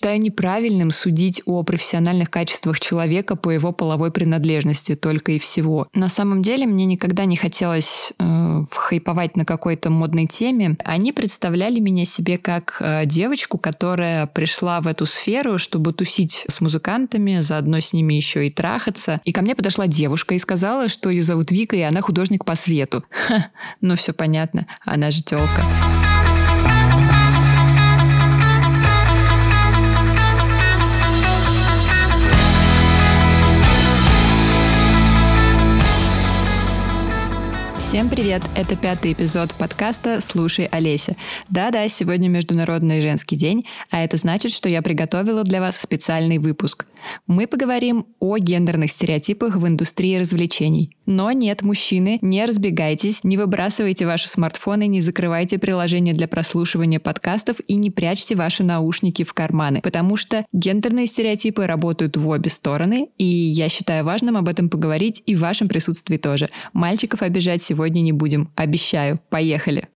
Считаю неправильным судить о профессиональных качествах человека по его половой принадлежности только и всего. На самом деле мне никогда не хотелось э, хайповать на какой-то модной теме. Они представляли меня себе как э, девочку, которая пришла в эту сферу, чтобы тусить с музыкантами, заодно с ними еще и трахаться. И ко мне подошла девушка и сказала, что ее зовут Вика, и она художник по свету. Ха, ну все понятно, она же телка. Всем привет! Это пятый эпизод подкаста «Слушай, Олеся». Да-да, сегодня Международный женский день, а это значит, что я приготовила для вас специальный выпуск. Мы поговорим о гендерных стереотипах в индустрии развлечений. Но нет, мужчины, не разбегайтесь, не выбрасывайте ваши смартфоны, не закрывайте приложение для прослушивания подкастов и не прячьте ваши наушники в карманы, потому что гендерные стереотипы работают в обе стороны, и я считаю важным об этом поговорить и в вашем присутствии тоже. Мальчиков обижать сегодня не будем. Обещаю. Поехали.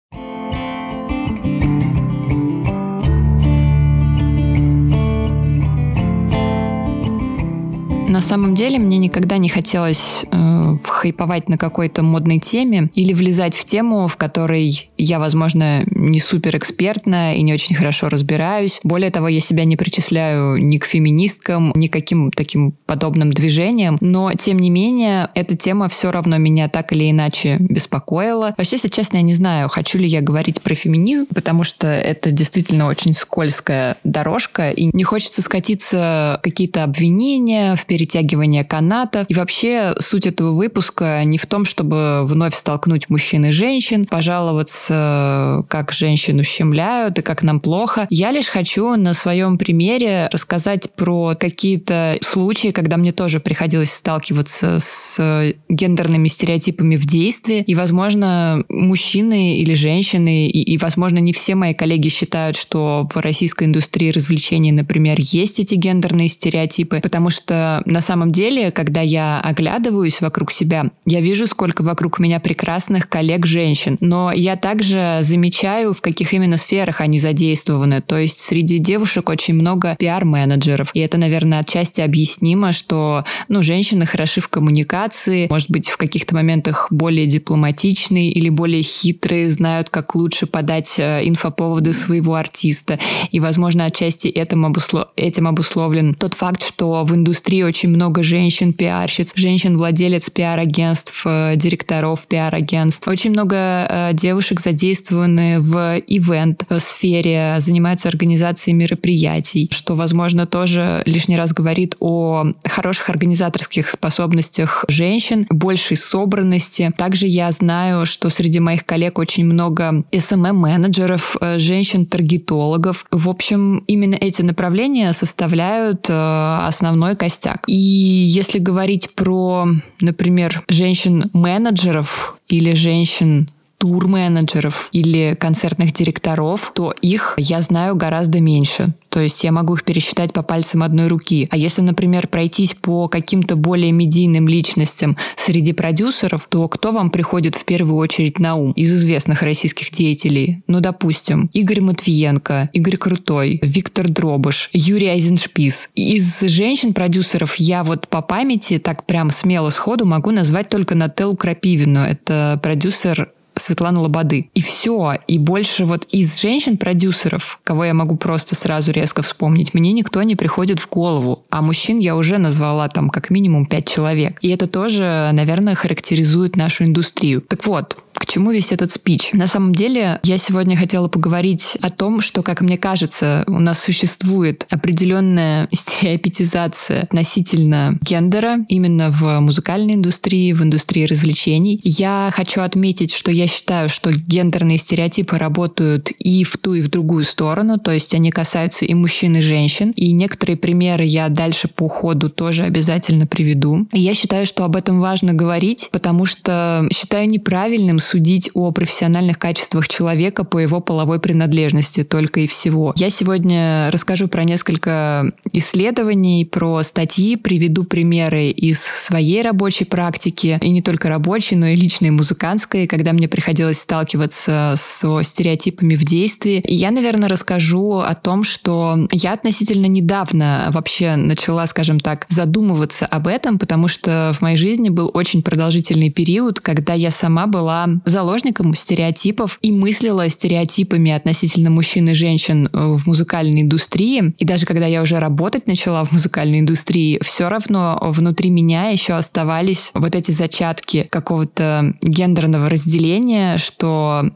На самом деле мне никогда не хотелось э, хайповать на какой-то модной теме или влезать в тему, в которой я, возможно, не супер экспертна и не очень хорошо разбираюсь. Более того, я себя не причисляю ни к феминисткам, ни к каким таким подобным движениям, но тем не менее эта тема все равно меня так или иначе беспокоила. Вообще, если честно, я не знаю, хочу ли я говорить про феминизм, потому что это действительно очень скользкая дорожка, и не хочется скатиться какие-то обвинения, в перетягивание канатов. И вообще суть этого выпуска не в том, чтобы вновь столкнуть мужчин и женщин, пожаловаться, как женщин ущемляют и как нам плохо. Я лишь хочу на своем примере рассказать про какие-то случаи, когда мне тоже приходилось сталкиваться с гендерными стереотипами в действии. И, возможно, мужчины или женщины, и, и возможно, не все мои коллеги считают, что в российской индустрии развлечений, например, есть эти гендерные стереотипы, потому что на самом деле, когда я оглядываюсь вокруг себя, я вижу, сколько вокруг меня прекрасных коллег-женщин. Но я также замечаю, в каких именно сферах они задействованы. То есть среди девушек очень много пиар-менеджеров. И это, наверное, отчасти объяснимо, что ну, женщины хороши в коммуникации, может быть, в каких-то моментах более дипломатичные или более хитрые, знают, как лучше подать э, инфоповоды своего артиста. И, возможно, отчасти этим, обуслов... этим обусловлен тот факт, что в индустрии очень много женщин-пиарщиц, женщин-владелец пиар-агентств, э, директоров пиар-агентств. Очень много э, девушек задействованы в ивент-сфере, занимаются организацией мероприятий, что, возможно, тоже лишний раз говорит о хороших организаторских способностях женщин, большей собранности. Также я знаю, что среди моих коллег очень много SMM-менеджеров, э, женщин-таргетологов. В общем, именно эти направления составляют основной костяк. И если говорить про, например, женщин-менеджеров или женщин тур-менеджеров или концертных директоров, то их я знаю гораздо меньше. То есть я могу их пересчитать по пальцам одной руки. А если, например, пройтись по каким-то более медийным личностям среди продюсеров, то кто вам приходит в первую очередь на ум из известных российских деятелей? Ну, допустим, Игорь Матвиенко, Игорь Крутой, Виктор Дробыш, Юрий Айзеншпис. Из женщин-продюсеров я вот по памяти так прям смело сходу могу назвать только Нателлу Крапивину. Это продюсер Светлана Лободы. И все. И больше вот из женщин-продюсеров, кого я могу просто сразу резко вспомнить, мне никто не приходит в голову. А мужчин я уже назвала там как минимум пять человек. И это тоже, наверное, характеризует нашу индустрию. Так вот, к чему весь этот спич? На самом деле, я сегодня хотела поговорить о том, что, как мне кажется, у нас существует определенная стереопетизация относительно гендера именно в музыкальной индустрии, в индустрии развлечений. Я хочу отметить, что я считаю, что гендерные стереотипы работают и в ту, и в другую сторону, то есть они касаются и мужчин, и женщин. И некоторые примеры я дальше по ходу тоже обязательно приведу. Я считаю, что об этом важно говорить, потому что считаю неправильным судить о профессиональных качествах человека по его половой принадлежности только и всего. Я сегодня расскажу про несколько исследований, про статьи, приведу примеры из своей рабочей практики, и не только рабочей, но и личной музыкантской, когда мне приходилось сталкиваться со стереотипами в действии. И я, наверное, расскажу о том, что я относительно недавно вообще начала, скажем так, задумываться об этом, потому что в моей жизни был очень продолжительный период, когда я сама была заложником стереотипов и мыслила стереотипами относительно мужчин и женщин в музыкальной индустрии. И даже когда я уже работать начала в музыкальной индустрии, все равно внутри меня еще оставались вот эти зачатки какого-то гендерного разделения, что Э,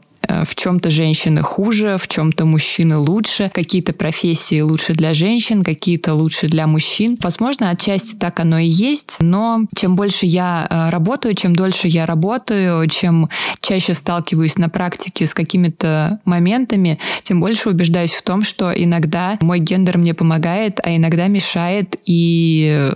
в чем-то женщины хуже, в чем-то мужчины лучше, какие-то профессии лучше для женщин, какие-то лучше для мужчин. Возможно, отчасти так оно и есть, но чем больше я э, работаю, чем дольше я работаю, чем чаще сталкиваюсь на практике с какими-то моментами, тем больше убеждаюсь в том, что иногда мой гендер мне помогает, а иногда мешает, и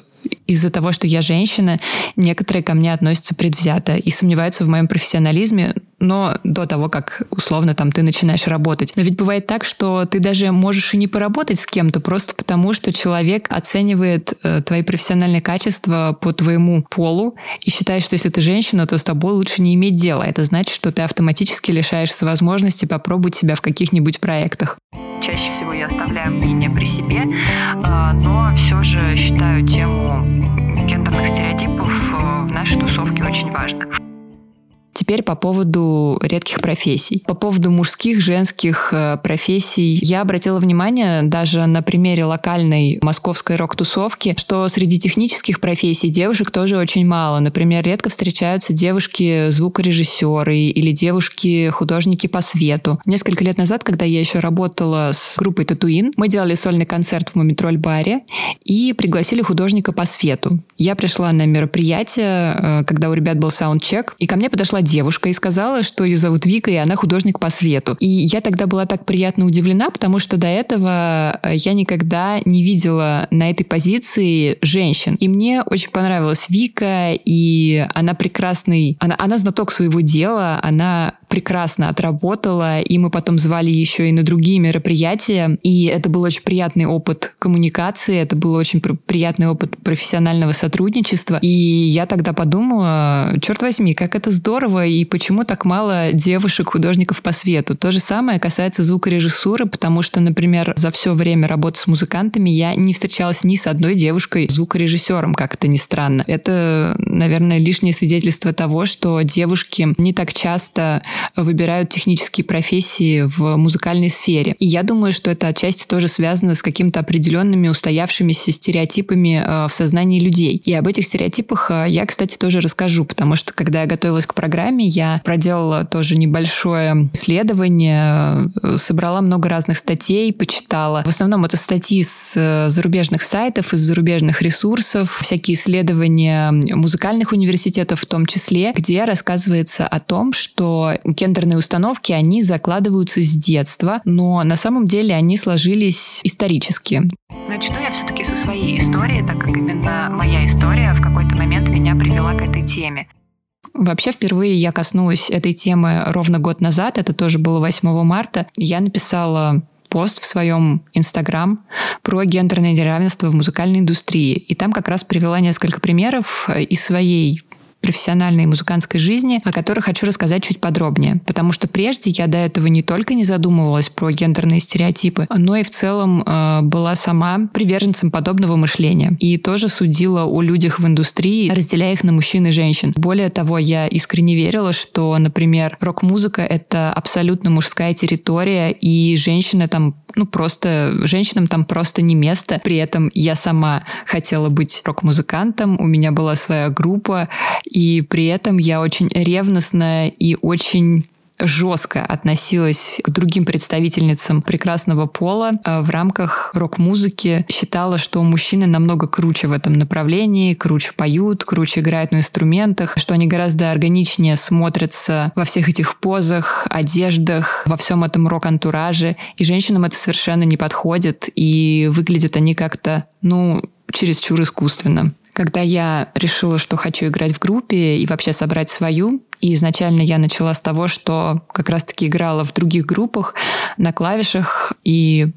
из-за того, что я женщина, некоторые ко мне относятся предвзято и сомневаются в моем профессионализме, но до того, как условно там ты начинаешь работать. Но ведь бывает так, что ты даже можешь и не поработать с кем-то просто потому, что человек оценивает э, твои профессиональные качества по твоему полу и считает, что если ты женщина, то с тобой лучше не иметь дела. Это значит, что ты автоматически лишаешься возможности попробовать себя в каких-нибудь проектах. Чаще всего я оставляю мнение при себе, а, но все же считаю тему гендерных стереотипов э, в нашей тусовке очень важной. Теперь по поводу редких профессий. По поводу мужских, женских э, профессий. Я обратила внимание даже на примере локальной московской рок-тусовки, что среди технических профессий девушек тоже очень мало. Например, редко встречаются девушки-звукорежиссеры или девушки-художники по свету. Несколько лет назад, когда я еще работала с группой Татуин, мы делали сольный концерт в Мумитроль-баре и пригласили художника по свету. Я пришла на мероприятие, э, когда у ребят был саундчек, и ко мне подошла девушка и сказала, что ее зовут Вика, и она художник по свету. И я тогда была так приятно удивлена, потому что до этого э, я никогда не видела на этой позиции женщин. И мне очень понравилась Вика, и она прекрасный, она, она знаток своего дела, она прекрасно отработала, и мы потом звали еще и на другие мероприятия, и это был очень приятный опыт коммуникации, это был очень приятный опыт профессионального сотрудничества, и я тогда подумала, черт возьми, как это здорово, и почему так мало девушек-художников по свету. То же самое касается звукорежиссуры, потому что, например, за все время работы с музыкантами я не встречалась ни с одной девушкой-звукорежиссером, как это ни странно. Это, наверное, лишнее свидетельство того, что девушки не так часто выбирают технические профессии в музыкальной сфере. И я думаю, что это отчасти тоже связано с какими-то определенными устоявшимися стереотипами э, в сознании людей. И об этих стереотипах э, я, кстати, тоже расскажу, потому что когда я готовилась к программе, я проделала тоже небольшое исследование, э, собрала много разных статей, почитала. В основном это статьи с зарубежных сайтов, из зарубежных ресурсов, всякие исследования музыкальных университетов в том числе, где рассказывается о том, что гендерные установки, они закладываются с детства, но на самом деле они сложились исторически. Начну я все-таки со своей истории, так как именно моя история в какой-то момент меня привела к этой теме. Вообще, впервые я коснулась этой темы ровно год назад, это тоже было 8 марта. Я написала пост в своем Инстаграм про гендерное неравенство в музыкальной индустрии. И там как раз привела несколько примеров из своей профессиональной музыкантской жизни, о которой хочу рассказать чуть подробнее. Потому что прежде я до этого не только не задумывалась про гендерные стереотипы, но и в целом э, была сама приверженцем подобного мышления. И тоже судила о людях в индустрии, разделяя их на мужчин и женщин. Более того, я искренне верила, что, например, рок-музыка — это абсолютно мужская территория, и женщины там ну, просто женщинам там просто не место. При этом я сама хотела быть рок-музыкантом, у меня была своя группа, и при этом я очень ревностная и очень жестко относилась к другим представительницам прекрасного пола а в рамках рок-музыки. Считала, что мужчины намного круче в этом направлении, круче поют, круче играют на инструментах, что они гораздо органичнее смотрятся во всех этих позах, одеждах, во всем этом рок-антураже. И женщинам это совершенно не подходит, и выглядят они как-то, ну, чересчур искусственно. Когда я решила, что хочу играть в группе и вообще собрать свою, и изначально я начала с того, что как раз-таки играла в других группах на клавишах и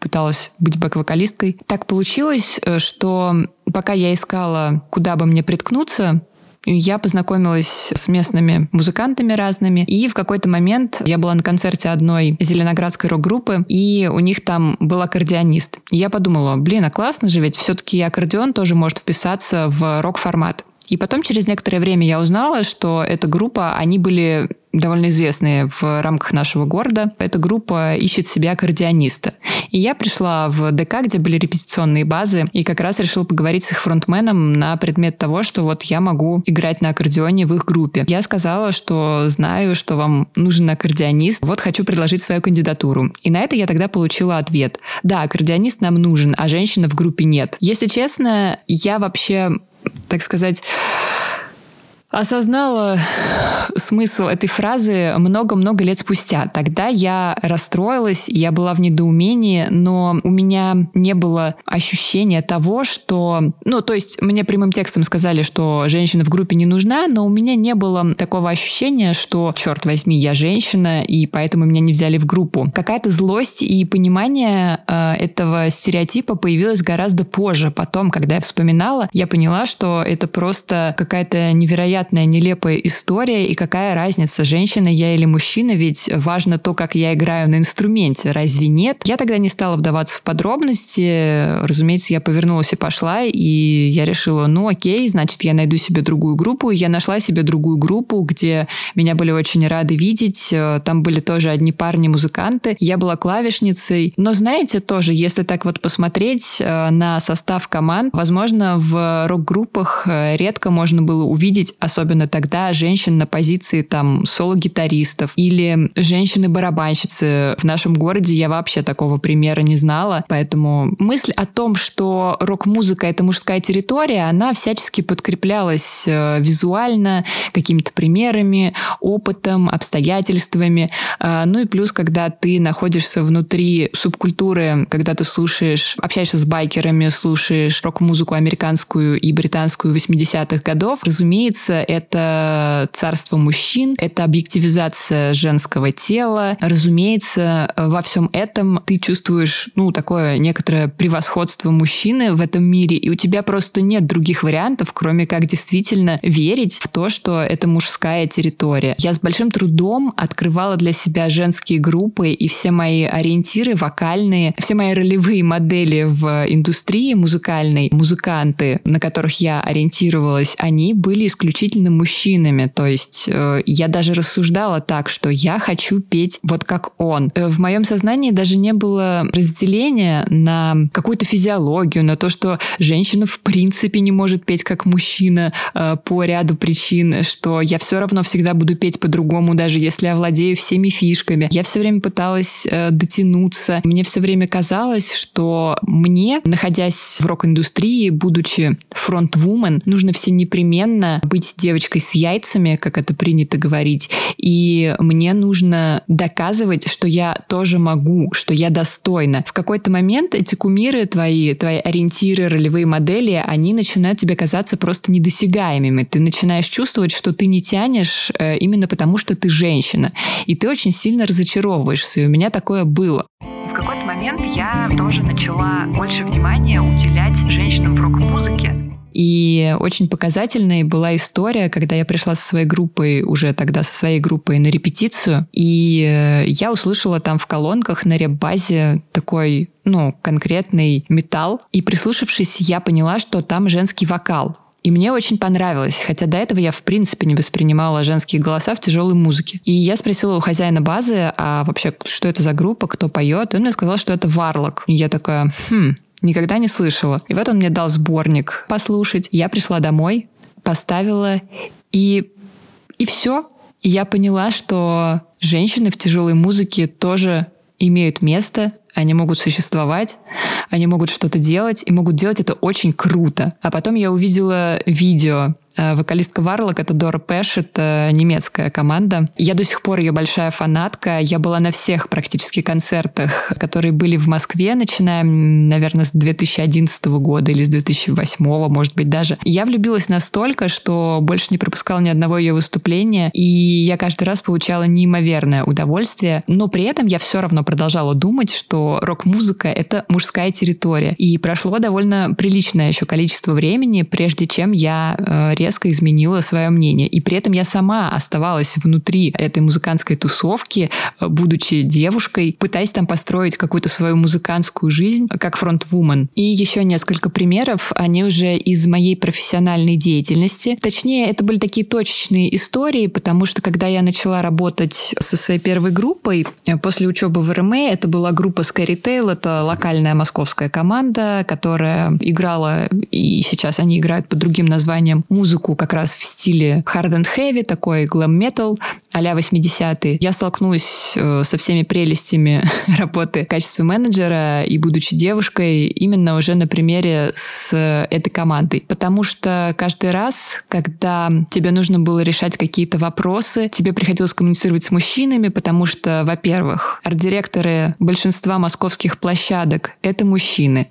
пыталась быть бэк-вокалисткой. Так получилось, э, что пока я искала, куда бы мне приткнуться, я познакомилась с местными музыкантами разными, и в какой-то момент я была на концерте одной зеленоградской рок-группы, и у них там был аккордеонист. И я подумала, блин, а классно же, ведь все-таки аккордеон тоже может вписаться в рок-формат. И потом через некоторое время я узнала, что эта группа, они были довольно известные в рамках нашего города. Эта группа ищет себе аккордеониста. И я пришла в ДК, где были репетиционные базы, и как раз решила поговорить с их фронтменом на предмет того, что вот я могу играть на аккордеоне в их группе. Я сказала, что знаю, что вам нужен аккордеонист, вот хочу предложить свою кандидатуру. И на это я тогда получила ответ. Да, аккордеонист нам нужен, а женщины в группе нет. Если честно, я вообще так сказать, осознала смысл этой фразы много-много лет спустя. Тогда я расстроилась, я была в недоумении, но у меня не было ощущения того, что... Ну, то есть мне прямым текстом сказали, что женщина в группе не нужна, но у меня не было такого ощущения, что, черт возьми, я женщина, и поэтому меня не взяли в группу. Какая-то злость и понимание э, этого стереотипа появилось гораздо позже. Потом, когда я вспоминала, я поняла, что это просто какая-то невероятная невероятная, нелепая история, и какая разница, женщина я или мужчина, ведь важно то, как я играю на инструменте, разве нет? Я тогда не стала вдаваться в подробности, разумеется, я повернулась и пошла, и я решила, ну окей, значит, я найду себе другую группу, и я нашла себе другую группу, где меня были очень рады видеть, там были тоже одни парни-музыканты, я была клавишницей, но знаете, тоже, если так вот посмотреть э, на состав команд, возможно, в рок-группах э, редко можно было увидеть, особенно тогда, женщин на позиции там соло-гитаристов или женщины-барабанщицы. В нашем городе я вообще такого примера не знала, поэтому мысль о том, что рок-музыка — это мужская территория, она всячески подкреплялась э, визуально, какими-то примерами, опытом, обстоятельствами. Э, ну и плюс, когда ты находишься внутри субкультуры, когда ты слушаешь, общаешься с байкерами, слушаешь рок-музыку американскую и британскую 80-х годов, разумеется, это царство мужчин, это объективизация женского тела. Разумеется, во всем этом ты чувствуешь, ну, такое некоторое превосходство мужчины в этом мире, и у тебя просто нет других вариантов, кроме как действительно верить в то, что это мужская территория. Я с большим трудом открывала для себя женские группы, и все мои ориентиры вокальные, все мои ролевые модели в индустрии музыкальной, музыканты, на которых я ориентировалась, они были исключительно исключительно мужчинами. То есть э, я даже рассуждала так, что я хочу петь вот как он. Э, в моем сознании даже не было разделения на какую-то физиологию, на то, что женщина в принципе не может петь как мужчина э, по ряду причин, что я все равно всегда буду петь по-другому, даже если я владею всеми фишками. Я все время пыталась э, дотянуться. Мне все время казалось, что мне, находясь в рок-индустрии, будучи фронт-вумен, нужно все непременно быть девочкой с яйцами, как это принято говорить, и мне нужно доказывать, что я тоже могу, что я достойна. В какой-то момент эти кумиры твои, твои ориентиры, ролевые модели, они начинают тебе казаться просто недосягаемыми. Ты начинаешь чувствовать, что ты не тянешь э, именно потому, что ты женщина. И ты очень сильно разочаровываешься. И у меня такое было. В какой-то момент я тоже начала больше внимания уделять женщинам в рок-музыке. И очень показательной была история, когда я пришла со своей группой, уже тогда со своей группой на репетицию, и я услышала там в колонках на реп-базе такой ну, конкретный металл. И прислушавшись, я поняла, что там женский вокал. И мне очень понравилось, хотя до этого я в принципе не воспринимала женские голоса в тяжелой музыке. И я спросила у хозяина базы, а вообще, что это за группа, кто поет? И он мне сказал, что это Варлок. И я такая, хм, Никогда не слышала. И вот он мне дал сборник послушать. Я пришла домой, поставила, и, и все. И я поняла, что женщины в тяжелой музыке тоже имеют место, они могут существовать, они могут что-то делать и могут делать это очень круто. А потом я увидела видео Э, вокалистка Варлок — это Дора Пэш, это немецкая команда. Я до сих пор ее большая фанатка. Я была на всех практически концертах, которые были в Москве, начиная, наверное, с 2011 года или с 2008, может быть, даже. Я влюбилась настолько, что больше не пропускала ни одного ее выступления, и я каждый раз получала неимоверное удовольствие, но при этом я все равно продолжала думать, что рок-музыка — это мужская территория. И прошло довольно приличное еще количество времени, прежде чем я э, резко изменила свое мнение. И при этом я сама оставалась внутри этой музыкантской тусовки, э, будучи девушкой, пытаясь там построить какую-то свою музыкантскую жизнь как фронтвумен. И еще несколько примеров, они уже из моей профессиональной деятельности. Точнее, это были такие точечные истории, потому что когда я начала работать со своей первой группой, э, после учебы в РМА, это была группа Scary Tail, это локальная московская команда, которая играла, и сейчас они играют под другим названием музыку как раз в стиле hard and heavy, такой metal а-ля 80-е. Я столкнулась э, со всеми прелестями работы в качестве менеджера и будучи девушкой именно уже на примере с этой командой. Потому что каждый раз, когда тебе нужно было решать какие-то вопросы, тебе приходилось коммуницировать с мужчинами, потому что, во-первых, арт-директоры большинства московских площадок — это мужчины.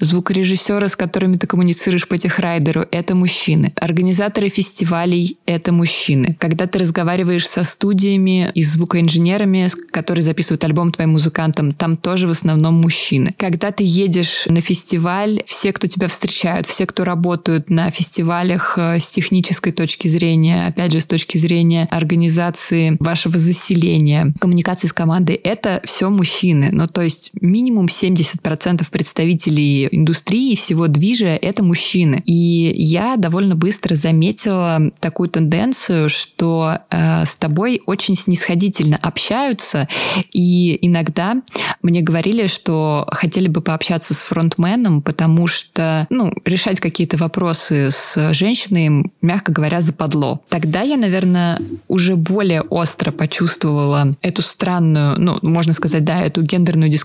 Звукорежиссеры, с которыми ты коммуницируешь по техрайдеру, это мужчины. Организаторы фестивалей — это мужчины. Когда ты разговариваешь со студиями и звукоинженерами, которые записывают альбом твоим музыкантам, там тоже в основном мужчины. Когда ты едешь на фестиваль, все, кто тебя встречают, все, кто работают на фестивалях э, с технической точки зрения, опять же, с точки зрения организации вашего заселения, коммуникации с командой, это все мужчины. Ну, то есть минимум 70% представителей индустрии всего движа — это мужчины. И я довольно быстро заметила такую тенденцию, что э, с тобой очень снисходительно общаются, и иногда мне говорили, что хотели бы пообщаться с фронтменом, потому что, ну, решать какие-то вопросы с женщиной, мягко говоря, западло. Тогда я, наверное, уже более остро почувствовала эту странную, ну, можно сказать, да, эту гендерную дискриминацию.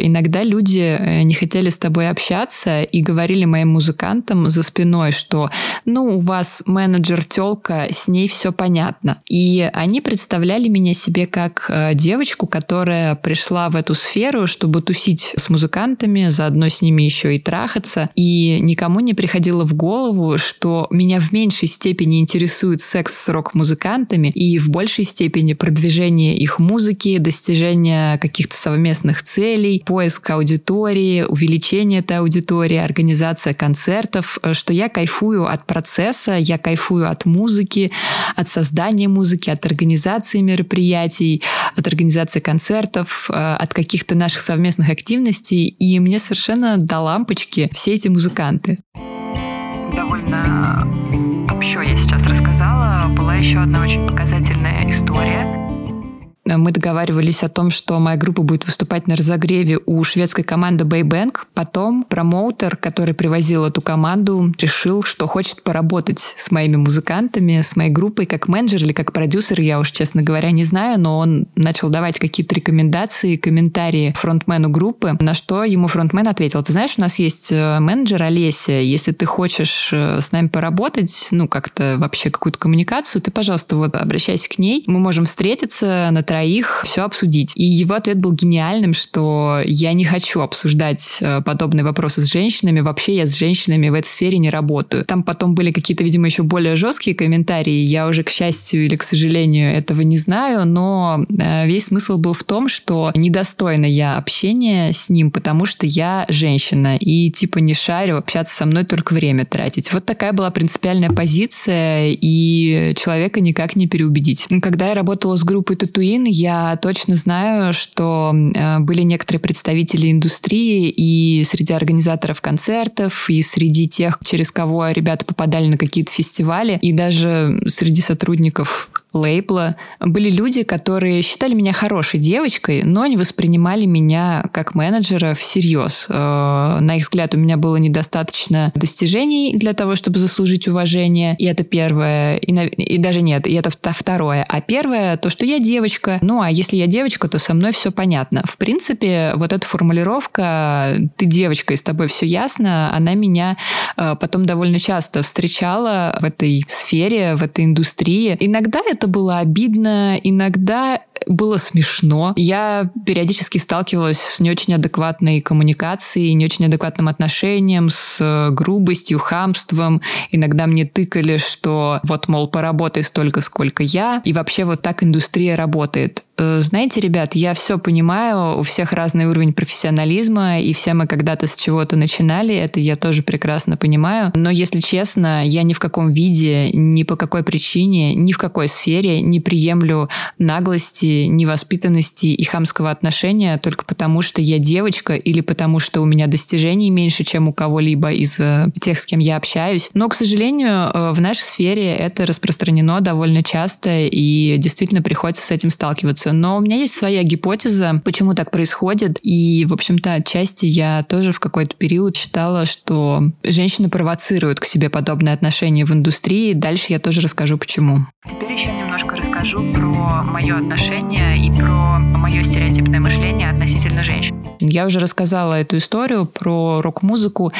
Иногда люди э, не хотели с тобой общаться и говорили моим музыкантам за спиной, что, ну, у вас менеджер телка, с ней все понятно. И они представляли меня себе как э, девочку, которая пришла в эту сферу, чтобы тусить с музыкантами, заодно с ними еще и трахаться. И никому не приходило в голову, что меня в меньшей степени интересует секс с рок-музыкантами и в большей степени продвижение их музыки, достижение каких-то совместных целей, поиск аудитории, увеличение этой аудитории, организация концертов, э, что я кайфую от процесса, я кайфую от музыки, от создания музыки, от организации мероприятий, от организации концертов, э, от каких-то наших совместных активностей. И мне совершенно до лампочки все эти музыканты. Довольно общо я сейчас рассказала. Была еще одна очень показательная история мы договаривались о том, что моя группа будет выступать на разогреве у шведской команды Baybank. Потом промоутер, который привозил эту команду, решил, что хочет поработать с моими музыкантами, с моей группой как менеджер или как продюсер, я уж, честно говоря, не знаю, но он начал давать какие-то рекомендации, комментарии фронтмену группы, на что ему фронтмен ответил, ты знаешь, у нас есть э, менеджер Олеся, если ты хочешь э, с нами поработать, ну, как-то вообще какую-то коммуникацию, ты, пожалуйста, вот обращайся к ней, мы можем встретиться на троих все обсудить. И его ответ был гениальным, что я не хочу обсуждать э, подобные вопросы с женщинами. Вообще я с женщинами в этой сфере не работаю. Там потом были какие-то, видимо, еще более жесткие комментарии. Я уже, к счастью или к сожалению, этого не знаю, но э, весь смысл был в том, что недостойна я общения с ним, потому что я женщина и типа не шарю, общаться со мной только время тратить. Вот такая была принципиальная позиция, и человека никак не переубедить. Когда я работала с группой Татуин, я точно знаю, что э, были некоторые представители индустрии и среди организаторов концертов, и среди тех, через кого ребята попадали на какие-то фестивали, и даже среди сотрудников лейбла были люди, которые считали меня хорошей девочкой, но не воспринимали меня как менеджера всерьез. Э, на их взгляд, у меня было недостаточно достижений для того, чтобы заслужить уважение, и это первое, и, и даже нет, и это второе. А первое, то, что я девочка, ну а если я девочка, то со мной все понятно. В принципе, вот эта формулировка «ты девочка, и с тобой все ясно», она меня э, потом довольно часто встречала в этой сфере, в этой индустрии. Иногда это было обидно, иногда было смешно. Я периодически сталкивалась с не очень адекватной коммуникацией, не очень адекватным отношением, с э, грубостью, хамством. Иногда мне тыкали, что вот, мол, поработай столько, сколько я. И вообще вот так индустрия работает. Э, знаете, ребят, я все понимаю, у всех разный уровень профессионализма, и все мы когда-то с чего-то начинали, это я тоже прекрасно понимаю. Но, если честно, я ни в каком виде, ни по какой причине, ни в какой сфере не приемлю наглости, невоспитанности и хамского отношения только потому, что я девочка или потому, что у меня достижений меньше, чем у кого-либо из э, тех, с кем я общаюсь. Но, к сожалению, э, в нашей сфере это распространено довольно часто, и действительно приходится с этим сталкиваться. Но у меня есть своя гипотеза, почему так происходит. И, в общем-то, отчасти я тоже в какой-то период считала, что женщины провоцируют к себе подобное отношение в индустрии. Дальше я тоже расскажу, почему. Теперь еще немножко расскажу про мое отношение и про мое стереотипное мышление относительно женщин. Я уже рассказала эту историю про рок-музыку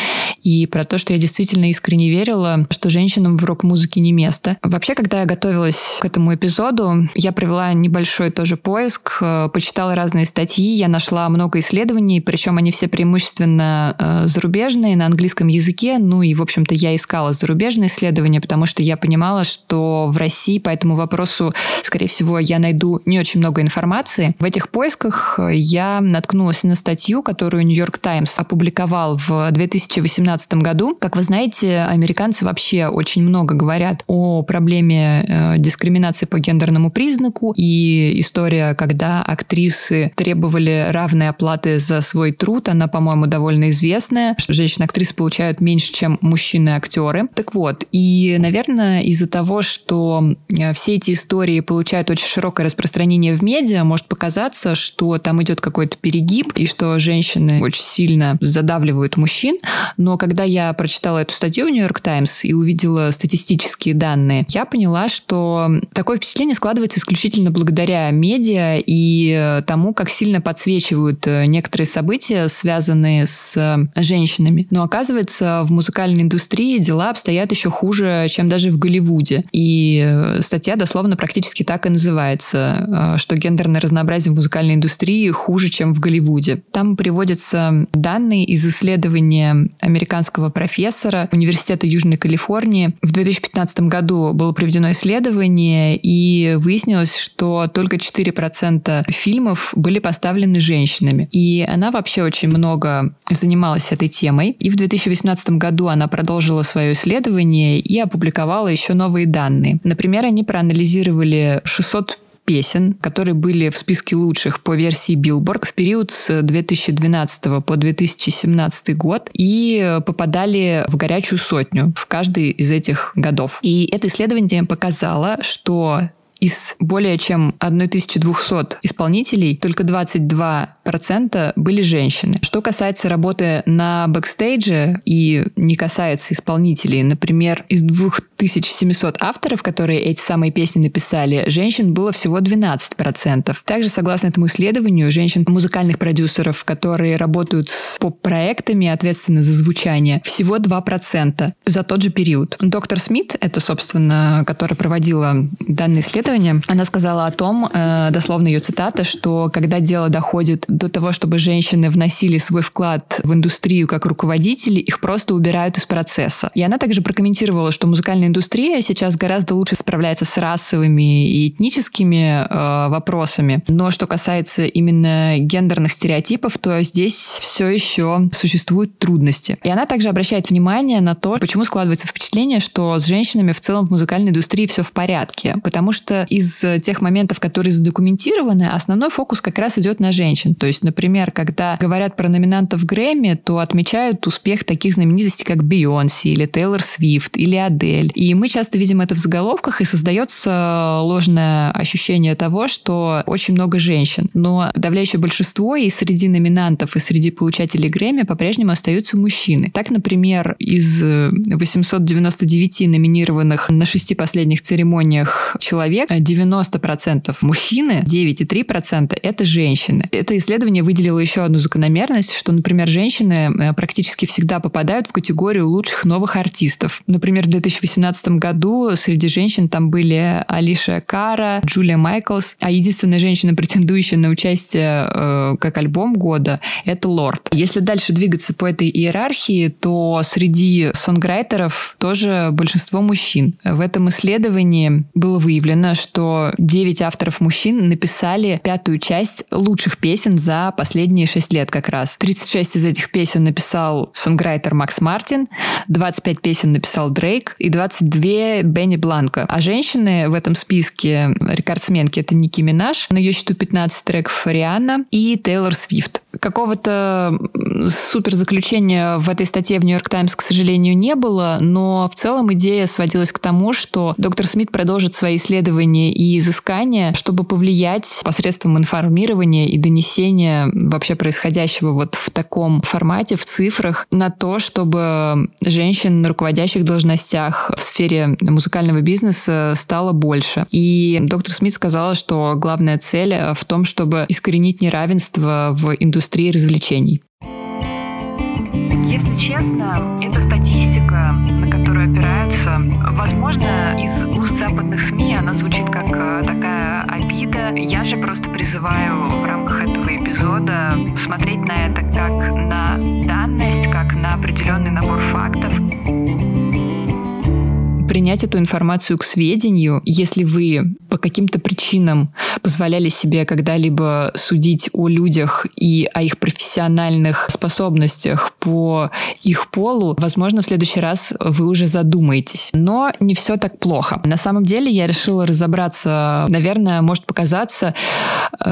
и про то, что я действительно искренне верила, что женщинам в рок-музыке не место. Вообще, когда я готовилась к этому эпизоду, я провела небольшой тоже поиск, э, почитала разные статьи, я нашла много исследований, причем они все преимущественно э, зарубежные, на английском языке. Ну и, в общем-то, я искала зарубежные исследования, потому что я понимала, что в России по этому вопросу, скорее всего, я найду не очень много информации. В этих поисках я наткнулась на статью, которую Нью-Йорк Таймс опубликовал в 2018 году. Как вы знаете, американцы вообще очень много говорят о проблеме э, дискриминации по гендерному признаку и история, когда актрисы требовали равной оплаты за свой труд, она, по-моему, довольно известная, что женщины-актрисы получают меньше, чем мужчины-актеры. Так вот, и, наверное, из-за того, что э, все эти истории получают очень широкое распространение в медиа, может показаться, что там идет какой-то перегиб, и что женщины очень сильно задавливают мужчин. Но когда я прочитала эту статью в Нью-Йорк Таймс и увидела статистические данные, я поняла, что такое впечатление складывается исключительно благодаря медиа и э, тому, как сильно подсвечивают э, некоторые события, связанные с э, женщинами. Но оказывается, в музыкальной индустрии дела обстоят еще хуже, чем даже в Голливуде. И статья дословно практически так и называется, что гендерное разнообразие в музыкальной индустрии хуже, чем в Голливуде. Там приводятся данные из исследования американского профессора Университета Южной Калифорнии. В 2015 году было проведено исследование, и выяснилось, что только 4% фильмов были поставлены женщинами. И она вообще очень много занималась этой темой. И в 2018 году она продолжила свое исследование и опубликовала еще новые данные. Например, они проанализировали 600 песен, которые были в списке лучших по версии Billboard в период с 2012 по 2017 год и попадали в горячую сотню в каждый из этих годов. И это исследование показало, что из более чем 1200 исполнителей только 22% были женщины. Что касается работы на бэкстейдже и не касается исполнителей, например, из 2700 авторов, которые эти самые песни написали, женщин было всего 12%. Также, согласно этому исследованию, женщин-музыкальных продюсеров, которые работают с поп-проектами, ответственны за звучание, всего 2% за тот же период. Доктор Смит, это, собственно, которая проводила данное исследование, исследование, она сказала о том, э, дословно ее цитата, что когда дело доходит до того, чтобы женщины вносили свой вклад в индустрию как руководители, их просто убирают из процесса. И она также прокомментировала, что музыкальная индустрия сейчас гораздо лучше справляется с расовыми и этническими э, вопросами. Но что касается именно гендерных стереотипов, то здесь все еще существуют трудности. И она также обращает внимание на то, почему складывается впечатление, что с женщинами в целом в музыкальной индустрии все в порядке. Потому что из тех моментов, которые задокументированы, основной фокус как раз идет на женщин. То есть, например, когда говорят про номинантов Грэмми, то отмечают успех таких знаменитостей, как Бейонси или Тейлор Свифт или Адель. И мы часто видим это в заголовках, и создается ложное ощущение того, что очень много женщин. Но подавляющее большинство и среди номинантов, и среди получателей Грэмми по-прежнему остаются мужчины. Так, например, из 899 номинированных на шести последних церемониях человек 90% мужчины, 9,3% это женщины. Это исследование выделило еще одну закономерность, что, например, женщины э, практически всегда попадают в категорию лучших новых артистов. Например, в 2018 году среди женщин там были Алиша Кара, Джулия Майклс, а единственная женщина, претендующая на участие э, как альбом года, это Лорд. Если дальше двигаться по этой иерархии, то среди сонграйтеров тоже большинство мужчин. В этом исследовании было выявлено, что 9 авторов мужчин написали пятую часть лучших песен за последние 6 лет как раз. 36 из этих песен написал сонграйтер Макс Мартин, 25 песен написал Дрейк и 22 Бенни Бланко. А женщины в этом списке рекордсменки это Ники Минаж, на ее счету 15 треков Рианна и Тейлор Свифт. Какого-то супер заключения в этой статье в Нью-Йорк Таймс, к сожалению, не было, но в целом идея сводилась к тому, что доктор Смит продолжит свои исследования и изыскания, чтобы повлиять посредством информирования и донесения вообще происходящего вот в таком формате, в цифрах, на то, чтобы женщин на руководящих должностях в сфере музыкального бизнеса стало больше. И доктор Смит сказала, что главная цель в том, чтобы искоренить неравенство в индустрии развлечений. Если честно, это статистика, на которую опираются. Возможно, из уст западных СМИ она звучит как э, такая обида. Я же просто призываю в рамках этого эпизода смотреть на это как на данность, как на определенный набор фактов принять эту информацию к сведению, если вы по каким-то причинам позволяли себе когда-либо судить о людях и о их профессиональных способностях по их полу, возможно, в следующий раз вы уже задумаетесь. Но не все так плохо. На самом деле я решила разобраться, наверное, может показаться,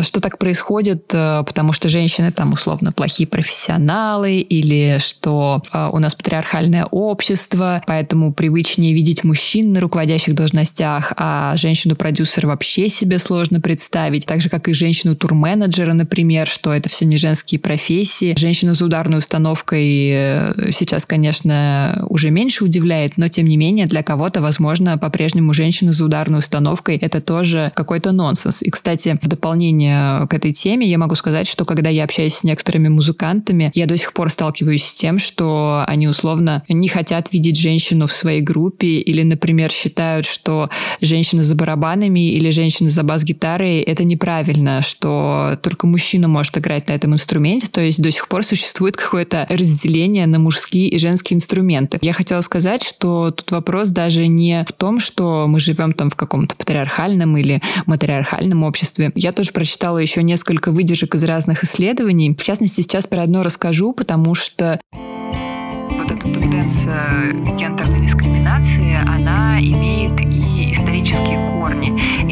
что так происходит, э, потому что женщины там условно плохие профессионалы или что э, у нас патриархальное общество, поэтому привычнее видеть мужчин на руководящих должностях, а женщину-продюсера вообще себе сложно представить. Так же, как и женщину-турменеджера, например, что это все не женские профессии. Женщину за ударной установкой э, сейчас, конечно, уже меньше удивляет, но тем не менее для кого-то, возможно, по-прежнему женщина за ударной установкой это тоже какой-то нонсенс. И, кстати, в дополнение к этой теме я могу сказать, что когда я общаюсь с некоторыми музыкантами, я до сих пор сталкиваюсь с тем, что они условно не хотят видеть женщину в своей группе или, например, считают, что женщина за барабанами или женщина за бас-гитарой — это неправильно, что только мужчина может играть на этом инструменте, то есть до сих пор существует какое-то разделение на мужские и женские инструменты. Я хотела сказать, что тут вопрос даже не в том, что мы живем там в каком-то патриархальном или матриархальном обществе. Я тоже прочитала еще несколько выдержек из разных исследований. В частности, сейчас про одно расскажу, потому что вот эта тенденция гендерной дискриминации, она имеет и исторические корни.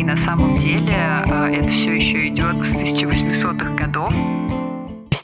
На самом деле э, это все еще идет с 1800-х годов.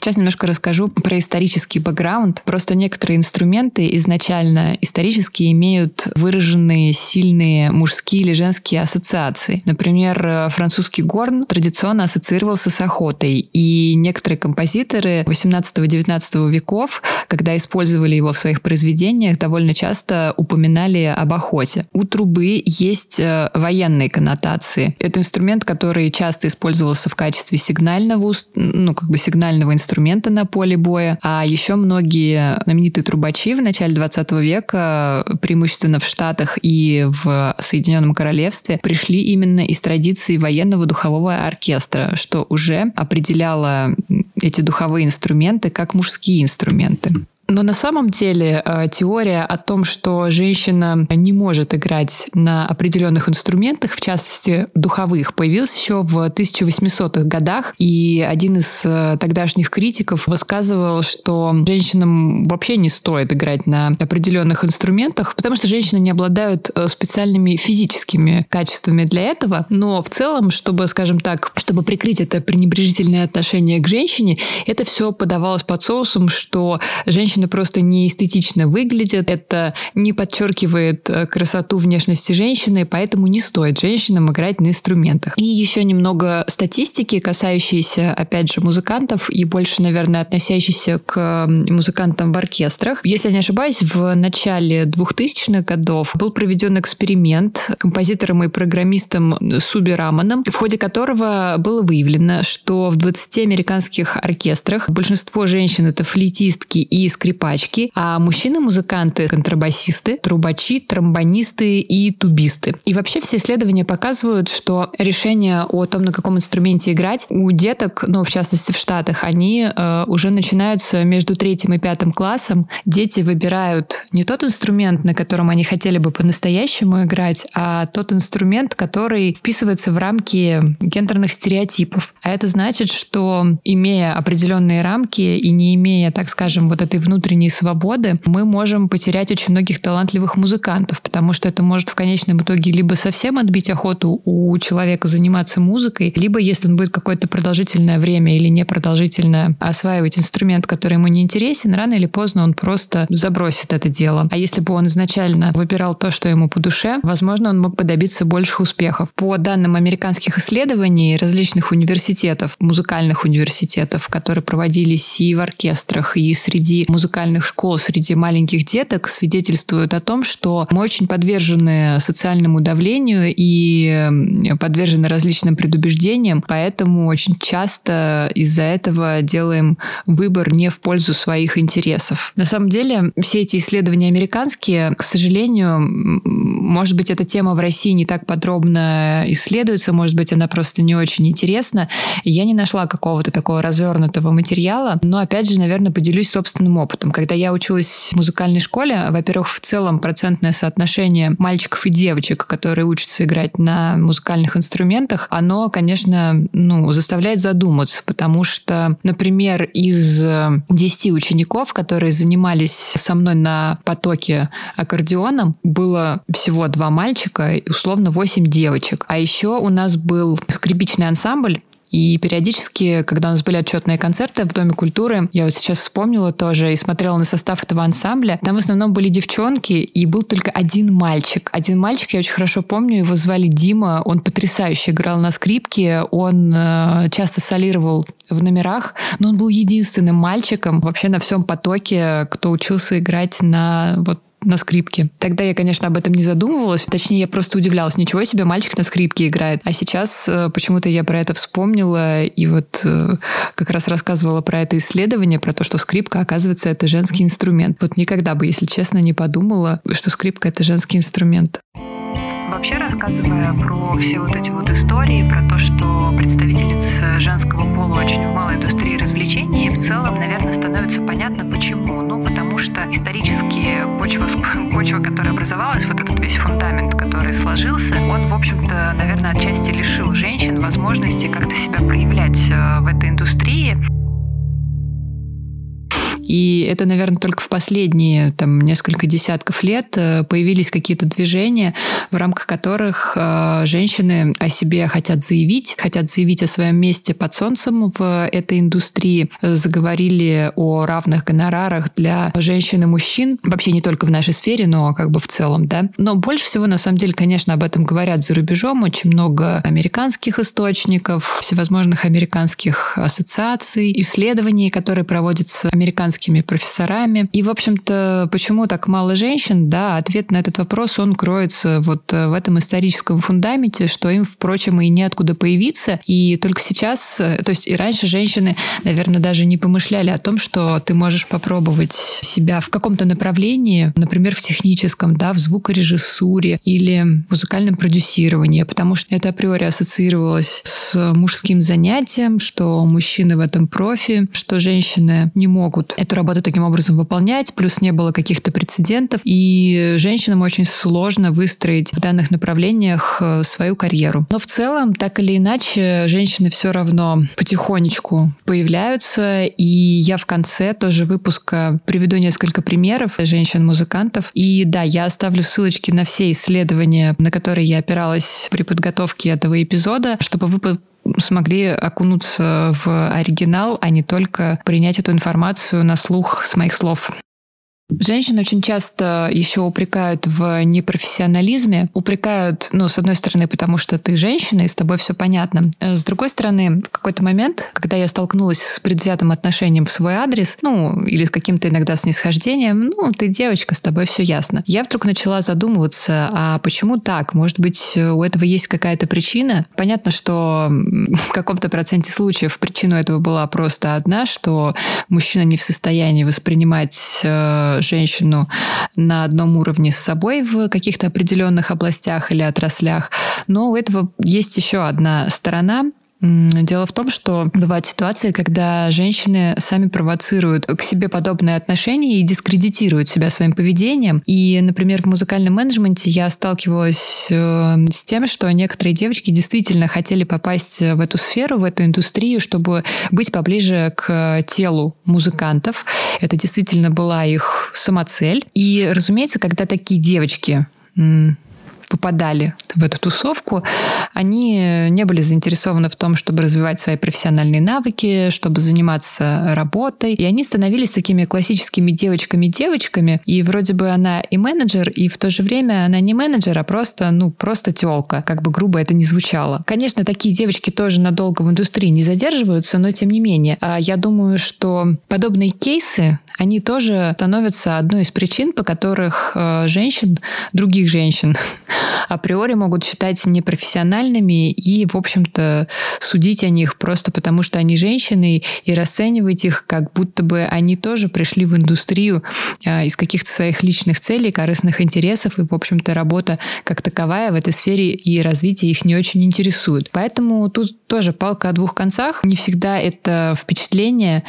Сейчас немножко расскажу про исторический бэкграунд. Просто некоторые инструменты изначально исторически имеют выраженные сильные мужские или женские ассоциации. Например, французский горн традиционно ассоциировался с охотой, и некоторые композиторы 18-19 веков, когда использовали его в своих произведениях, довольно часто упоминали об охоте. У трубы есть э, военные коннотации. Это инструмент, который часто использовался в качестве сигнального, ну, как бы сигнального инструмента инструмента на поле боя. А еще многие знаменитые трубачи в начале 20 века, преимущественно в Штатах и в Соединенном Королевстве, пришли именно из традиции военного духового оркестра, что уже определяло эти духовые инструменты как мужские инструменты. Но на самом деле э, теория о том, что женщина не может играть на определенных инструментах, в частности духовых, появилась еще в 1800-х годах. И один из э, тогдашних критиков высказывал, что женщинам вообще не стоит играть на определенных инструментах, потому что женщины не обладают э, специальными физическими качествами для этого. Но в целом, чтобы, скажем так, чтобы прикрыть это пренебрежительное отношение к женщине, это все подавалось под соусом, что женщины просто не эстетично выглядят, это не подчеркивает э, красоту внешности женщины, поэтому не стоит женщинам играть на инструментах. И еще немного статистики, касающиеся, опять же, музыкантов и больше, наверное, относящиеся к музыкантам в оркестрах. Если я не ошибаюсь, в начале 2000-х годов был проведен эксперимент композитором и программистом Суби Раманом, в ходе которого было выявлено, что в 20 американских оркестрах большинство женщин это флейтистки и скрипачки, а мужчины-музыканты — контрабасисты, трубачи, тромбонисты и тубисты. И вообще все исследования показывают, что решение о том, на каком инструменте играть, у деток, ну, в частности, в Штатах, они э, уже начинаются между третьим и пятым классом. Дети выбирают не тот инструмент, на котором они хотели бы по-настоящему играть, а тот инструмент, который вписывается в рамки гендерных стереотипов. А это значит, что имея определенные рамки и не имея, так скажем, вот этой внутренней свободы, мы можем потерять очень многих талантливых музыкантов, потому что это может в конечном итоге либо совсем отбить охоту у человека заниматься музыкой, либо если он будет какое-то продолжительное время или непродолжительное осваивать инструмент, который ему не интересен, рано или поздно он просто забросит это дело. А если бы он изначально выбирал то, что ему по душе, возможно, он мог бы добиться больших успехов. По данным американских исследований различных университетов, музыкальных университетов, которые проводились и в оркестрах, и среди музыкальных школ, среди маленьких деток, свидетельствуют о том, что мы очень подвержены социальному давлению и подвержены различным предубеждениям, поэтому очень часто из-за этого делаем выбор не в пользу своих интересов. На самом деле, все эти исследования американские, к сожалению, может быть, эта тема в России не так подробно исследуется, может быть, она просто не очень интересна. Я не нашла какого-то такого развернутого материала, но, опять же, наверное, поделюсь собственным опытом. Когда я училась в музыкальной школе, во-первых, в целом процентное соотношение мальчиков и девочек, которые учатся играть на музыкальных инструментах, оно, конечно, ну, заставляет задуматься, потому что, например, из 10 учеников, которые занимались со мной на потоке аккордеоном, было всего два мальчика и условно 8 девочек. А еще у нас был скрипичный ансамбль, и периодически, когда у нас были отчетные концерты в Доме культуры, я вот сейчас вспомнила тоже и смотрела на состав этого ансамбля, там в основном были девчонки, и был только один мальчик. Один мальчик, я очень хорошо помню, его звали Дима, он потрясающе играл на скрипке, он э, часто солировал в номерах, но он был единственным мальчиком вообще на всем потоке, кто учился играть на вот на скрипке. Тогда я, конечно, об этом не задумывалась. Точнее, я просто удивлялась. Ничего себе, мальчик на скрипке играет. А сейчас э, почему-то я про это вспомнила и вот э, как раз рассказывала про это исследование, про то, что скрипка, оказывается, это женский инструмент. Вот никогда бы, если честно, не подумала, что скрипка — это женский инструмент. Вообще, рассказывая про все вот эти вот истории, про то, что представительниц женского пола очень в малой индустрии развлечений, в целом, наверное, становится понятно, почему. Ну, потому что исторически почва, почва, которая образовалась, вот этот весь фундамент, который сложился, он, в общем-то, наверное, отчасти лишил женщин возможности как-то себя проявлять э, в этой индустрии. И это, наверное, только в последние там, несколько десятков лет э, появились какие-то движения, в рамках которых э, женщины о себе хотят заявить, хотят заявить о своем месте под солнцем в этой индустрии, заговорили о равных гонорарах для женщин и мужчин, вообще не только в нашей сфере, но как бы в целом, да. Но больше всего, на самом деле, конечно, об этом говорят за рубежом, очень много американских источников, всевозможных американских ассоциаций, исследований, которые проводятся американскими американскими профессорами. И, в общем-то, почему так мало женщин? Да, ответ на этот вопрос, он кроется вот э, в этом историческом фундаменте, что им, впрочем, и неоткуда появиться. И только сейчас, э, то есть и раньше женщины, наверное, даже не помышляли о том, что ты можешь попробовать себя в каком-то направлении, например, в техническом, да, в звукорежиссуре или музыкальном продюсировании, потому что это априори ассоциировалось с мужским занятием, что мужчины в этом профи, что женщины не могут это эту работу таким образом выполнять, плюс не было каких-то прецедентов, и женщинам очень сложно выстроить в данных направлениях э, свою карьеру. Но в целом, так или иначе, женщины все равно потихонечку появляются, и я в конце тоже выпуска приведу несколько примеров женщин-музыкантов. И да, я оставлю ссылочки на все исследования, на которые я опиралась при подготовке этого эпизода, чтобы вы смогли окунуться в оригинал, а не только принять эту информацию на слух с моих слов. Женщин очень часто еще упрекают в непрофессионализме. Упрекают, ну, с одной стороны, потому что ты женщина, и с тобой все понятно. Э, с другой стороны, в какой-то момент, когда я столкнулась с предвзятым отношением в свой адрес, ну, или с каким-то иногда снисхождением, ну, ты девочка, с тобой все ясно. Я вдруг начала задумываться, а почему так? Может быть, у этого есть какая-то причина? Понятно, что в каком-то проценте случаев причина этого была просто одна, что мужчина не в состоянии воспринимать э, женщину на одном уровне с собой в каких-то определенных областях или отраслях. Но у этого есть еще одна сторона, Дело в том, что бывают ситуации, когда женщины сами провоцируют к себе подобные отношения и дискредитируют себя своим поведением. И, например, в музыкальном менеджменте я сталкивалась э, с тем, что некоторые девочки действительно хотели попасть в эту сферу, в эту индустрию, чтобы быть поближе к телу музыкантов. Это действительно была их самоцель. И, разумеется, когда такие девочки попадали в эту тусовку, они не были заинтересованы в том, чтобы развивать свои профессиональные навыки, чтобы заниматься работой. И они становились такими классическими девочками-девочками. И вроде бы она и менеджер, и в то же время она не менеджер, а просто, ну, просто телка. Как бы грубо это не звучало. Конечно, такие девочки тоже надолго в индустрии не задерживаются, но тем не менее. А я думаю, что подобные кейсы, они тоже становятся одной из причин, по которых э, женщин, других женщин, априори могут считать непрофессиональными и, в общем-то, судить о них просто потому, что они женщины, и расценивать их, как будто бы они тоже пришли в индустрию э, из каких-то своих личных целей, корыстных интересов, и, в общем-то, работа как таковая в этой сфере и развитие их не очень интересует. Поэтому тут тоже палка о двух концах. Не всегда это впечатление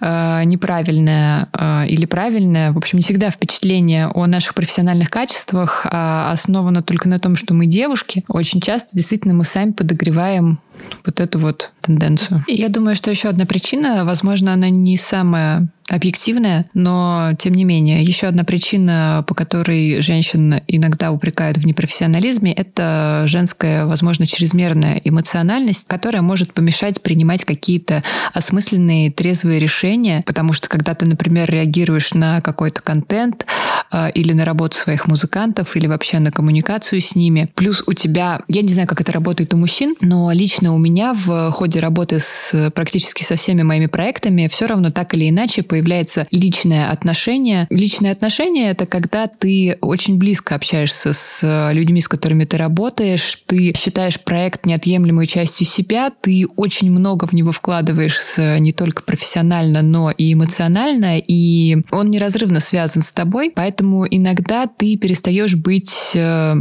э, неправильное э, или правильное. В общем, не всегда впечатление о наших профессиональных качествах э, основано только на том, что мы девушки. Очень часто действительно мы сами подогреваем вот эту вот тенденцию. И я думаю, что еще одна причина, возможно, она не самая объективная, но тем не менее. Еще одна причина, по которой женщин иногда упрекают в непрофессионализме, это женская, возможно, чрезмерная эмоциональность, которая может помешать принимать какие-то осмысленные, трезвые решения, потому что когда ты, например, реагируешь на какой-то контент э, или на работу своих музыкантов, или вообще на коммуникацию с ними, плюс у тебя, я не знаю, как это работает у мужчин, но лично у меня в ходе работы с практически со всеми моими проектами все равно так или иначе появляется личное отношение. Личное отношение — это когда ты очень близко общаешься с людьми, с которыми ты работаешь, ты считаешь проект неотъемлемой частью себя, ты очень много в него вкладываешься не только профессионально, но и эмоционально, и он неразрывно связан с тобой, поэтому иногда ты перестаешь быть э,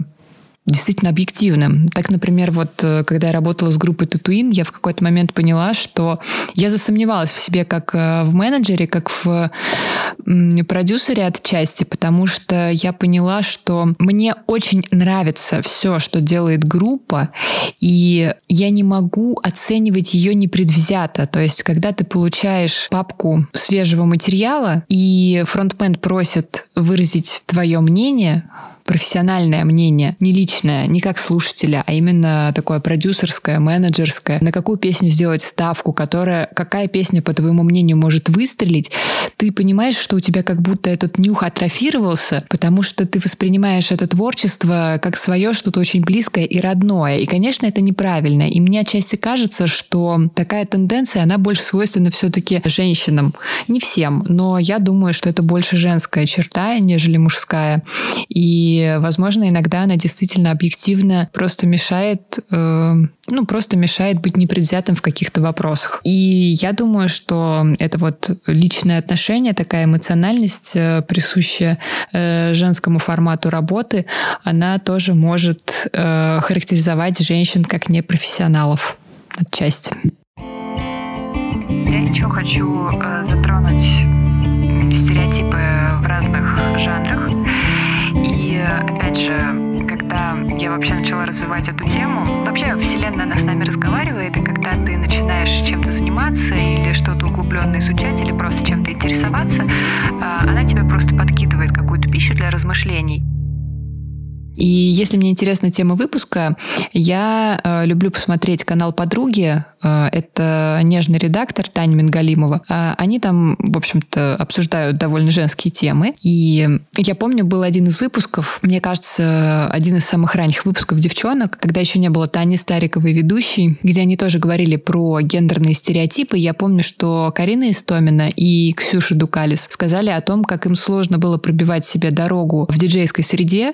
действительно объективным. Так, например, вот э, когда я работала с группой Татуин, я в какой-то момент поняла, что я засомневалась в себе как э, в менеджере, как в продюсере отчасти, потому что я поняла, что мне очень нравится все, что делает группа, и я не могу оценивать ее непредвзято. То есть, когда ты получаешь папку свежего материала, и фронтмен просит выразить твое мнение, профессиональное мнение, не личное, не как слушателя, а именно такое продюсерское, менеджерское, на какую песню сделать ставку, которая, какая песня, по твоему мнению, может выстрелить, ты понимаешь, что у тебя как будто этот нюх атрофировался, потому что ты воспринимаешь это творчество как свое что-то очень близкое и родное. И, конечно, это неправильно. И мне отчасти кажется, что такая тенденция, она больше свойственна все-таки женщинам. Не всем, но я думаю, что это больше женская черта, нежели мужская. Возможно, иногда она действительно объективно просто мешает, э, ну, просто мешает быть непредвзятым в каких-то вопросах. И я думаю, что это вот личное отношение, такая эмоциональность, э, присущая э, женскому формату работы, она тоже может э, характеризовать женщин как непрофессионалов отчасти. Я еще хочу э, затронуть опять когда я вообще начала развивать эту тему, вообще Вселенная она с нами разговаривает, и когда ты начинаешь чем-то заниматься или что-то углубленно изучать, или просто чем-то интересоваться, а, она тебе просто подкидывает какую-то пищу для размышлений. И если мне интересна тема выпуска, я э, люблю посмотреть канал подруги Э, это нежный редактор Таня Мингалимова. Э, они там, в общем-то, обсуждают довольно женские темы. И я помню, был один из выпусков, мне кажется, один из самых ранних выпусков девчонок, когда еще не было Тани Стариковой ведущей, где они тоже говорили про гендерные стереотипы. Я помню, что Карина Истомина и Ксюша Дукалис сказали о том, как им сложно было пробивать себе дорогу в диджейской среде,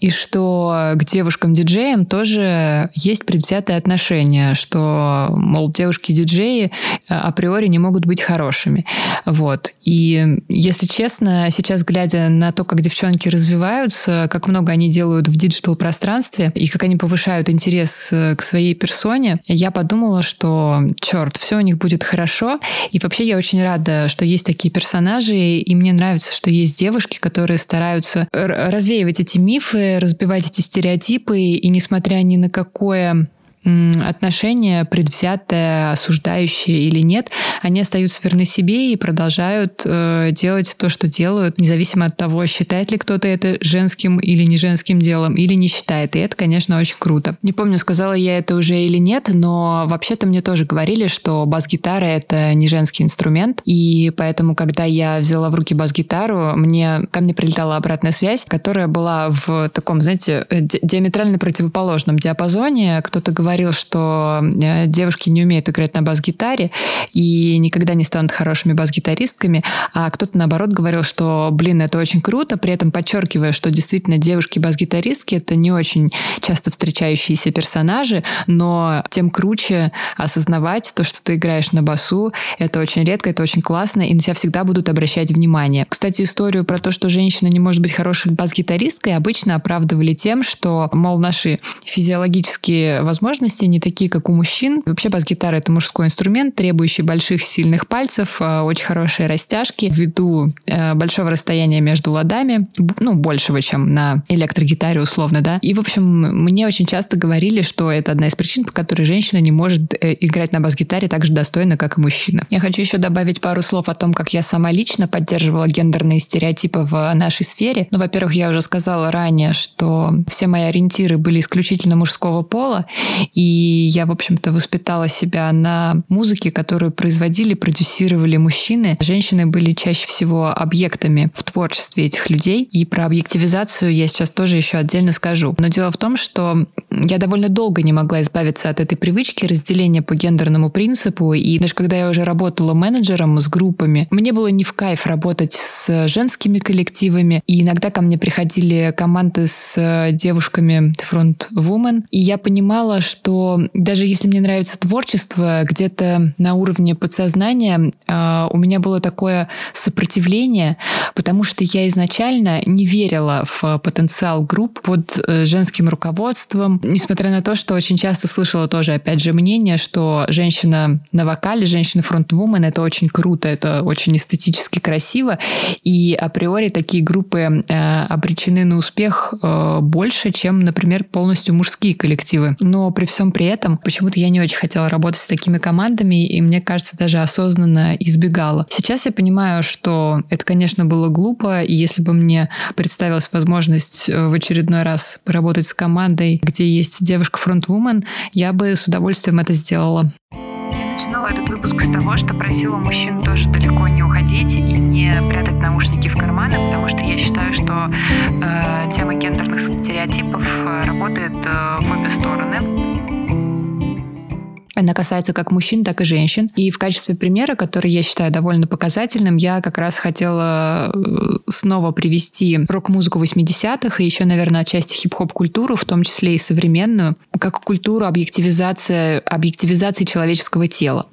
и что к девушкам-диджеям тоже есть предвзятое отношение, что, мол, девушки-диджеи э, априори не могут быть хорошими. Вот. И, если честно, сейчас, глядя на то, как девчонки развиваются, как много они делают в диджитал-пространстве и как они повышают интерес э, к своей персоне, я подумала, что, черт, все у них будет хорошо. И вообще я очень рада, что есть такие персонажи, и мне нравится, что есть девушки, которые стараются развеивать эти мифы, разбивать эти стереотипы, и несмотря ни на какое отношения, предвзятое, осуждающее или нет, они остаются верны себе и продолжают э, делать то, что делают, независимо от того, считает ли кто-то это женским или не женским делом, или не считает. И это, конечно, очень круто. Не помню, сказала я это уже или нет, но вообще-то мне тоже говорили, что бас-гитара — это не женский инструмент, и поэтому, когда я взяла в руки бас-гитару, мне, ко мне прилетала обратная связь, которая была в таком, знаете, диаметрально противоположном диапазоне. Кто-то говорит, говорил, что э, девушки не умеют играть на бас-гитаре и никогда не станут хорошими бас-гитаристками, а кто-то, наоборот, говорил, что, блин, это очень круто, при этом подчеркивая, что действительно девушки-бас-гитаристки — это не очень часто встречающиеся персонажи, но тем круче осознавать то, что ты играешь на басу, это очень редко, это очень классно, и на тебя всегда будут обращать внимание. Кстати, историю про то, что женщина не может быть хорошей бас-гитаристкой, обычно оправдывали тем, что, мол, наши физиологические возможности возможности не такие, как у мужчин. Вообще бас-гитара — это мужской инструмент, требующий больших сильных пальцев, э, очень хорошие растяжки ввиду э, большого расстояния между ладами, ну, большего, чем на электрогитаре условно, да. И, в общем, мне очень часто говорили, что это одна из причин, по которой женщина не может э, играть на бас-гитаре так же достойно, как и мужчина. Я хочу еще добавить пару слов о том, как я сама лично поддерживала гендерные стереотипы в нашей сфере. Ну, во-первых, я уже сказала ранее, что все мои ориентиры были исключительно мужского пола, и я, в общем-то, воспитала себя на музыке, которую производили, продюсировали мужчины. Женщины были чаще всего объектами в творчестве этих людей. И про объективизацию я сейчас тоже еще отдельно скажу. Но дело в том, что я довольно долго не могла избавиться от этой привычки разделения по гендерному принципу. И даже когда я уже работала менеджером с группами, мне было не в кайф работать с женскими коллективами. И иногда ко мне приходили команды с девушками фронт-вумен. И я понимала, что что даже если мне нравится творчество, где-то на уровне подсознания э, у меня было такое сопротивление, потому что я изначально не верила в потенциал групп под э, женским руководством, несмотря на то, что очень часто слышала тоже, опять же, мнение, что женщина на вокале, женщина фронтвумен — это очень круто, это очень эстетически красиво, и априори такие группы э, обречены на успех э, больше, чем, например, полностью мужские коллективы. Но при всем при этом почему-то я не очень хотела работать с такими командами, и мне кажется, даже осознанно избегала. Сейчас я понимаю, что это, конечно, было глупо, и если бы мне представилась возможность э, в очередной раз поработать с командой, где есть девушка-фронтвумен, я бы с удовольствием это сделала. Я начинала этот выпуск с того, что просила мужчин тоже далеко не уходить и не прятать наушники в карманы, потому что я считаю, что э, тема гендерных стереотипов э, работает э, в обе стороны. Она касается как мужчин, так и женщин. И в качестве примера, который я считаю довольно показательным, я как раз хотела э, снова привести рок-музыку 80-х и еще, наверное, отчасти хип-хоп-культуру, в том числе и современную, как культуру объективизации, объективизации человеческого тела.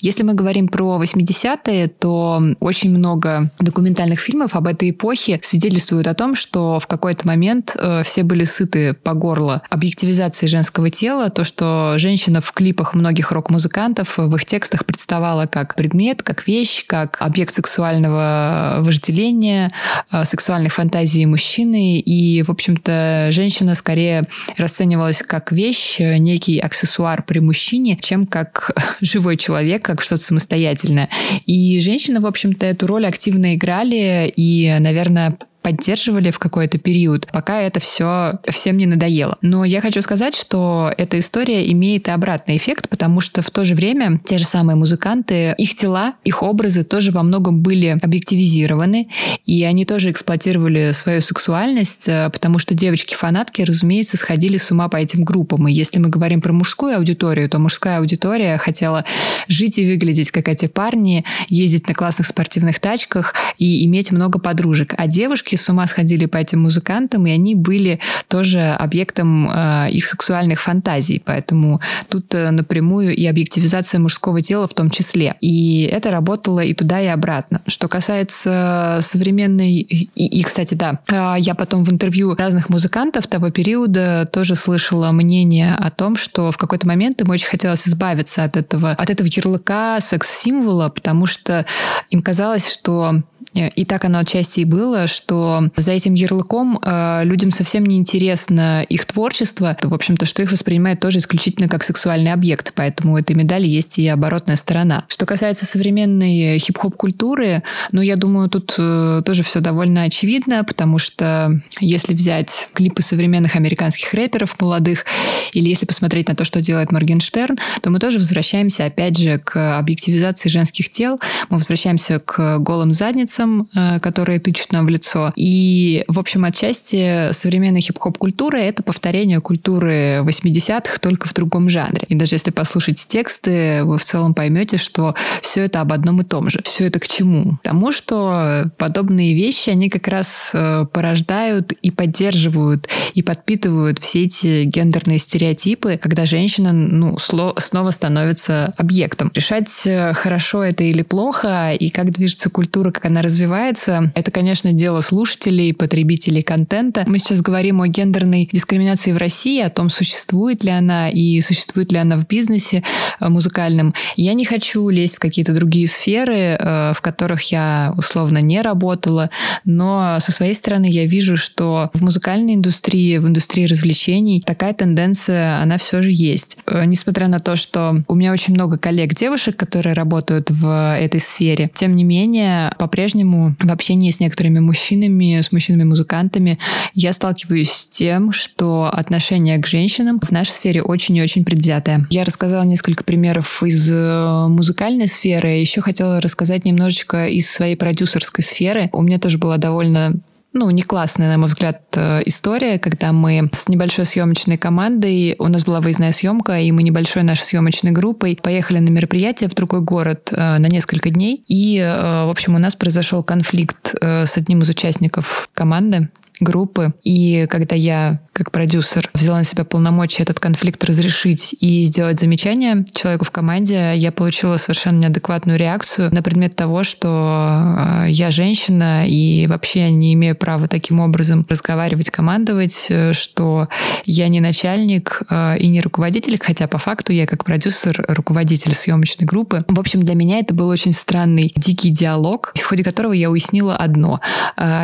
Если мы говорим про 80-е, то очень много документальных фильмов об этой эпохе свидетельствуют о том, что в какой-то момент э, все были сыты по горло объективизации женского тела, то, что женщина в клипах многих рок-музыкантов в их текстах представала как предмет, как вещь, как объект сексуального вожделения, э, сексуальных фантазий мужчины. И, в общем-то, женщина скорее расценивалась как вещь, некий аксессуар при мужчине, чем как живой человек, как что-то самостоятельное. И женщины, в общем-то, эту роль активно играли и, наверное, поддерживали в какой-то период, пока это все всем не надоело. Но я хочу сказать, что эта история имеет и обратный эффект, потому что в то же время те же самые музыканты, их тела, их образы тоже во многом были объективизированы, и они тоже эксплуатировали свою сексуальность, э, потому что девочки-фанатки, разумеется, сходили с ума по этим группам. И если мы говорим про мужскую аудиторию, то мужская аудитория хотела жить и выглядеть, как эти парни, ездить на классных спортивных тачках и иметь много подружек. А девушки девушки с ума сходили по этим музыкантам, и они были тоже объектом э, их сексуальных фантазий. Поэтому тут э, напрямую и объективизация мужского тела в том числе. И это работало и туда, и обратно. Что касается современной... И, и кстати, да, э, я потом в интервью разных музыкантов того периода тоже слышала мнение о том, что в какой-то момент им очень хотелось избавиться от этого, от этого ярлыка секс-символа, потому что им казалось, что и так оно отчасти и было, что за этим ярлыком э, людям совсем не интересно их творчество, в общем-то, что их воспринимают тоже исключительно как сексуальный объект, поэтому у этой медали есть и оборотная сторона. Что касается современной хип-хоп культуры, ну, я думаю, тут э, тоже все довольно очевидно, потому что если взять клипы современных американских рэперов молодых, или если посмотреть на то, что делает Моргенштерн, то мы тоже возвращаемся, опять же, к объективизации женских тел, мы возвращаемся к голым задницам, ресурсам, э, которые тычут нам в лицо. И, в общем, отчасти современная хип-хоп культура — это повторение культуры 80-х, только в другом жанре. И даже если послушать тексты, вы в целом поймете, что все это об одном и том же. Все это к чему? К тому, что подобные вещи, они как раз э, порождают и поддерживают, и подпитывают все эти гендерные стереотипы, когда женщина ну, снова становится объектом. Решать, э, хорошо это или плохо, и как движется культура, как она развивается. Это, конечно, дело слушателей, потребителей контента. Мы сейчас говорим о гендерной дискриминации в России, о том, существует ли она и существует ли она в бизнесе э, музыкальном. Я не хочу лезть в какие-то другие сферы, э, в которых я условно не работала, но со своей стороны я вижу, что в музыкальной индустрии, в индустрии развлечений такая тенденция, она все же есть. Э, несмотря на то, что у меня очень много коллег-девушек, которые работают в этой сфере, тем не менее, по-прежнему по-прежнему в общении с некоторыми мужчинами, с мужчинами-музыкантами, я сталкиваюсь с тем, что отношение к женщинам в нашей сфере очень и очень предвзятое. Я рассказала несколько примеров из э, музыкальной сферы, еще хотела рассказать немножечко из своей продюсерской сферы. У меня тоже была довольно ну, не классная, на мой взгляд, э, история, когда мы с небольшой съемочной командой, у нас была выездная съемка, и мы небольшой нашей съемочной группой поехали на мероприятие в другой город э, на несколько дней. И, э, в общем, у нас произошел конфликт с одним из участников команды, группы. И когда я, как продюсер, взяла на себя полномочия этот конфликт разрешить и сделать замечание человеку в команде, я получила совершенно неадекватную реакцию на предмет того, что э, я женщина и вообще не имею права таким образом разговаривать, командовать, э, что я не начальник э, и не руководитель, хотя по факту я как продюсер руководитель съемочной группы. В общем, для меня это был очень странный, дикий диалог, в ходе которого я уяснила одно.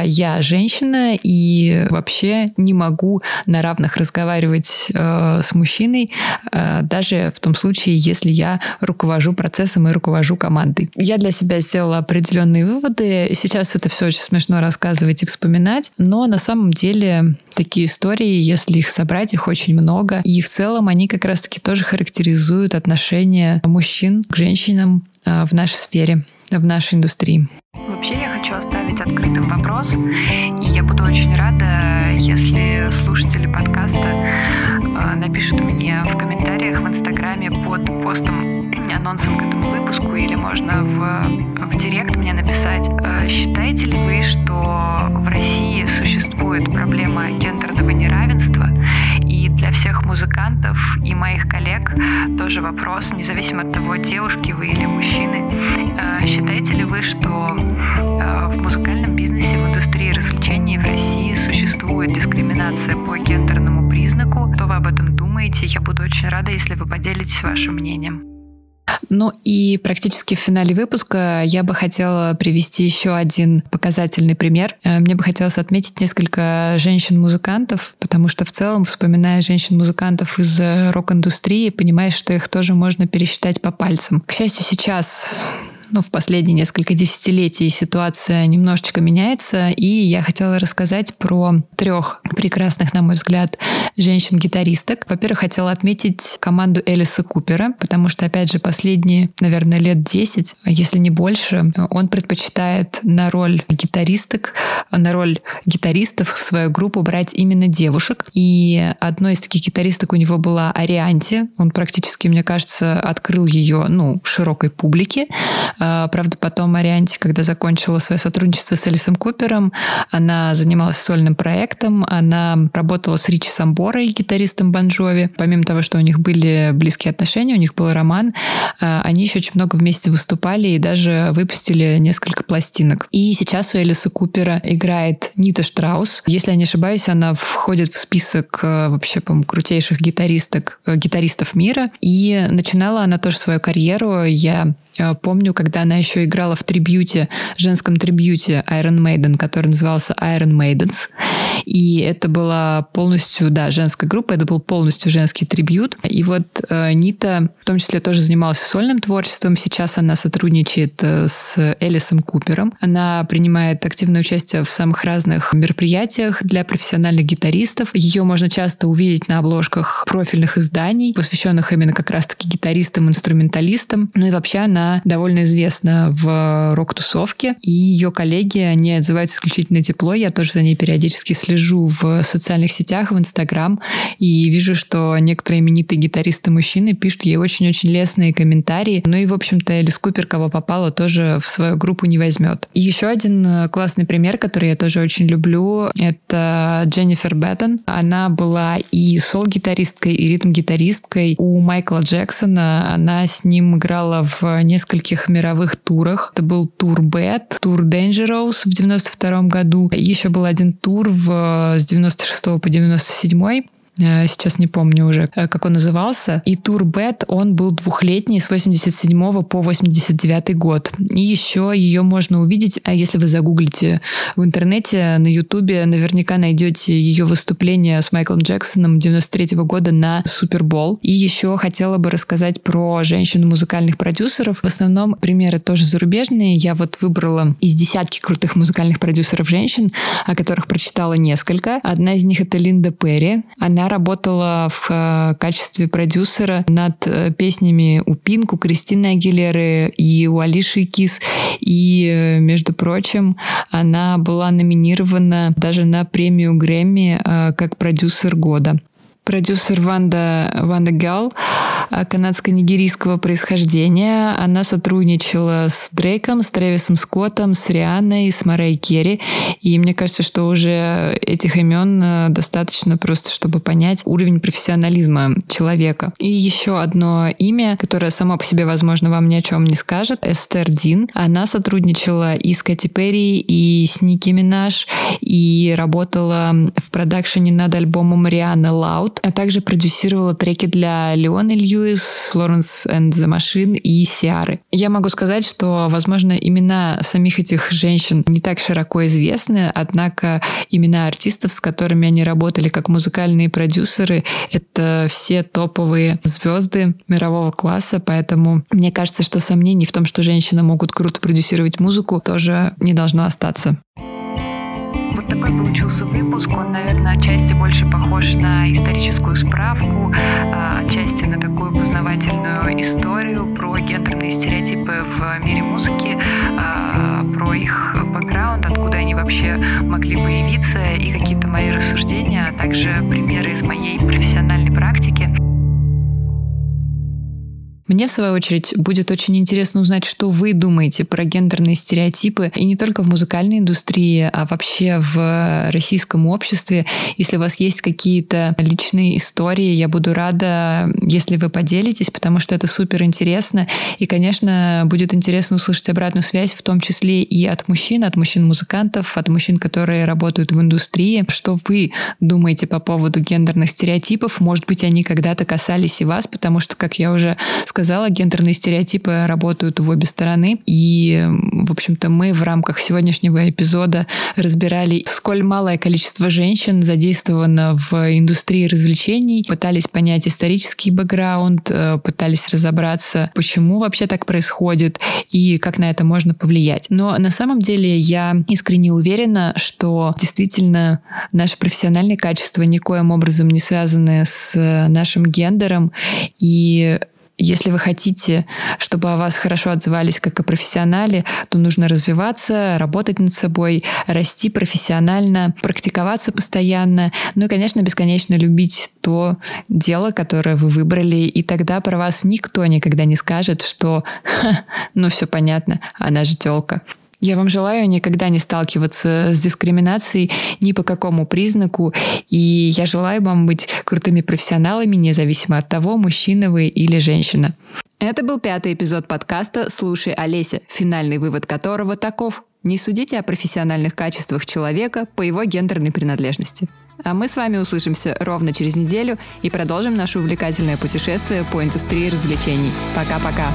Я женщина, и и вообще не могу на равных разговаривать э, с мужчиной, э, даже в том случае, если я руковожу процессом и руковожу командой. Я для себя сделала определенные выводы. Сейчас это все очень смешно рассказывать и вспоминать, но на самом деле такие истории, если их собрать, их очень много. И в целом они как раз-таки тоже характеризуют отношение мужчин к женщинам в нашей сфере, в нашей индустрии. Вообще я хочу оставить открытым вопрос, и я буду очень рада, если слушатели подкаста э, напишут мне в комментариях в Инстаграме под постом анонсом к этому выпуску, или можно в, в директ мне написать, э, считаете ли вы, что в России существует проблема гендерного неравенства, и для всех музыкантов и моих коллег то, тоже вопрос, независимо от того, девушки вы или мужчины. Э, считаете ли вы, что э, в музыкальном бизнесе, в индустрии развлечений в России существует дискриминация по гендерному признаку? Что вы об этом думаете? Я буду очень рада, если вы поделитесь вашим мнением. Ну и практически в финале выпуска я бы хотела привести еще один показательный пример. Э, мне бы хотелось отметить несколько женщин-музыкантов, потому что в целом, вспоминая женщин-музыкантов из рок-индустрии, понимаешь, что их тоже можно пересчитать по пальцам. К счастью, сейчас ну, в последние несколько десятилетий ситуация немножечко меняется, и я хотела рассказать про трех прекрасных, на мой взгляд, женщин-гитаристок. Во-первых, хотела отметить команду Элиса Купера, потому что, опять же, последние, наверное, лет 10, если не больше, он предпочитает на роль гитаристок, на роль гитаристов в свою группу брать именно девушек. И одной из таких гитаристок у него была Арианти. Он практически, мне кажется, открыл ее, ну, широкой публике. А, правда, потом Арианти, когда закончила свое сотрудничество с Элисом Купером, она занималась сольным проектом, она работала с Ричи Самборой, гитаристом Банжови. Помимо того, что у них были близкие отношения, у них был роман, а, они еще очень много вместе выступали и даже выпустили несколько пластинок. И сейчас у Элиса Купера играет Нита Штраус. Если я не ошибаюсь, она входит в список э, вообще, по крутейших гитаристок, э, гитаристов мира. И начинала она тоже свою карьеру. Я помню, когда она еще играла в трибьюте, женском трибьюте Iron Maiden, который назывался Iron Maidens. И это была полностью, да, женская группа, это был полностью женский трибьют. И вот э, Нита в том числе тоже занималась сольным творчеством. Сейчас она сотрудничает э, с Элисом Купером. Она принимает активное участие в самых разных мероприятиях для профессиональных гитаристов. Ее можно часто увидеть на обложках профильных изданий, посвященных именно как раз-таки гитаристам, инструменталистам. Ну и вообще она довольно известна в рок-тусовке, и ее коллеги, они отзываются исключительно тепло. Я тоже за ней периодически слежу в социальных сетях, в Инстаграм, и вижу, что некоторые именитые гитаристы-мужчины пишут ей очень-очень лестные комментарии. Ну и, в общем-то, Элис Купер, кого попало, тоже в свою группу не возьмет. И еще один э, классный пример, который я тоже очень люблю, это Дженнифер Беттон. Она была и сол-гитаристкой, и ритм-гитаристкой у Майкла Джексона. Она с ним играла в нескольких мировых турах. Это был тур Bad, тур Dangerous в 92 году. Еще был один тур в, с 96 по 97 Э, сейчас не помню уже, э, как он назывался. И тур Бет, он был двухлетний, с 87 по 89 год. И еще ее можно увидеть, а если вы загуглите в интернете, на ютубе, наверняка найдете ее выступление с Майклом Джексоном 93 года на Супербол. И еще хотела бы рассказать про женщин-музыкальных продюсеров. В основном примеры тоже зарубежные. Я вот выбрала из десятки крутых музыкальных продюсеров женщин, о которых прочитала несколько. Одна из них это Линда Перри. Она работала в э, качестве продюсера над э, песнями у Пинк, у Кристины Агилеры и у Алиши Кис. И, э, между прочим, она была номинирована даже на премию Грэмми как продюсер года продюсер Wonda, WondaGurl, канадско-нигерийского происхождения. Она сотрудничала с Дрейком, с Трэвисом Скоттом, с Рианной, с Мэрайей Кэри. И мне кажется, что уже этих имен а, достаточно просто, чтобы понять уровень профессионализма человека. И еще одно имя, которое само по себе, возможно, вам ни о чем не скажет, Эстер Дин. Она сотрудничала и с Кэти Перри, и с Ники Минаж, и работала в продакшене над альбомом Рианы Лаут а также продюсировала треки для Леона Льюис, Лоренс and the Machine и Сиары. Я могу сказать, что, возможно, имена самих этих женщин не так широко известны, однако имена артистов, с которыми они работали как музыкальные продюсеры, это все топовые звезды мирового класса, поэтому мне кажется, что сомнений в том, что женщины могут круто продюсировать музыку, тоже не должно остаться. Такой получился выпуск. Он, наверное, отчасти больше похож на историческую справку, а, отчасти на такую познавательную историю про гендерные стереотипы в мире музыки, а, про их бэкграунд, откуда они вообще могли появиться, и какие-то мои рассуждения, а также примеры из моей профессиональной практики. Мне, в свою очередь, будет очень интересно узнать, что вы думаете про гендерные стереотипы, и не только в музыкальной индустрии, а вообще в российском обществе. Если у вас есть какие-то личные истории, я буду рада, если вы поделитесь, потому что это супер интересно. И, конечно, будет интересно услышать обратную связь, в том числе и от мужчин, от мужчин-музыкантов, от мужчин, которые работают в индустрии. Что вы думаете по поводу гендерных стереотипов? Может быть, они когда-то касались и вас, потому что, как я уже сказала, гендерные стереотипы работают в обе стороны. И, в общем-то, мы в рамках сегодняшнего эпизода разбирали, сколь малое количество женщин задействовано в индустрии развлечений, пытались понять исторический бэкграунд, э, пытались разобраться, почему вообще так происходит и как на это можно повлиять. Но на самом деле я искренне уверена, что действительно наши профессиональные качества никоим образом не связаны с нашим гендером, и если вы хотите, чтобы о вас хорошо отзывались как о профессионале, то нужно развиваться, работать над собой, расти профессионально, практиковаться постоянно, ну и, конечно, бесконечно любить то дело, которое вы выбрали, и тогда про вас никто никогда не скажет, что ну все понятно, она же телка. Я вам желаю никогда не сталкиваться с дискриминацией ни по какому признаку, и я желаю вам быть крутыми профессионалами, независимо от того, мужчина вы или женщина. Это был пятый эпизод подкаста «Слушай, Олеся», финальный вывод которого таков. Не судите о профессиональных качествах человека по его гендерной принадлежности. А мы с вами услышимся ровно через неделю и продолжим наше увлекательное путешествие по индустрии развлечений. Пока-пока!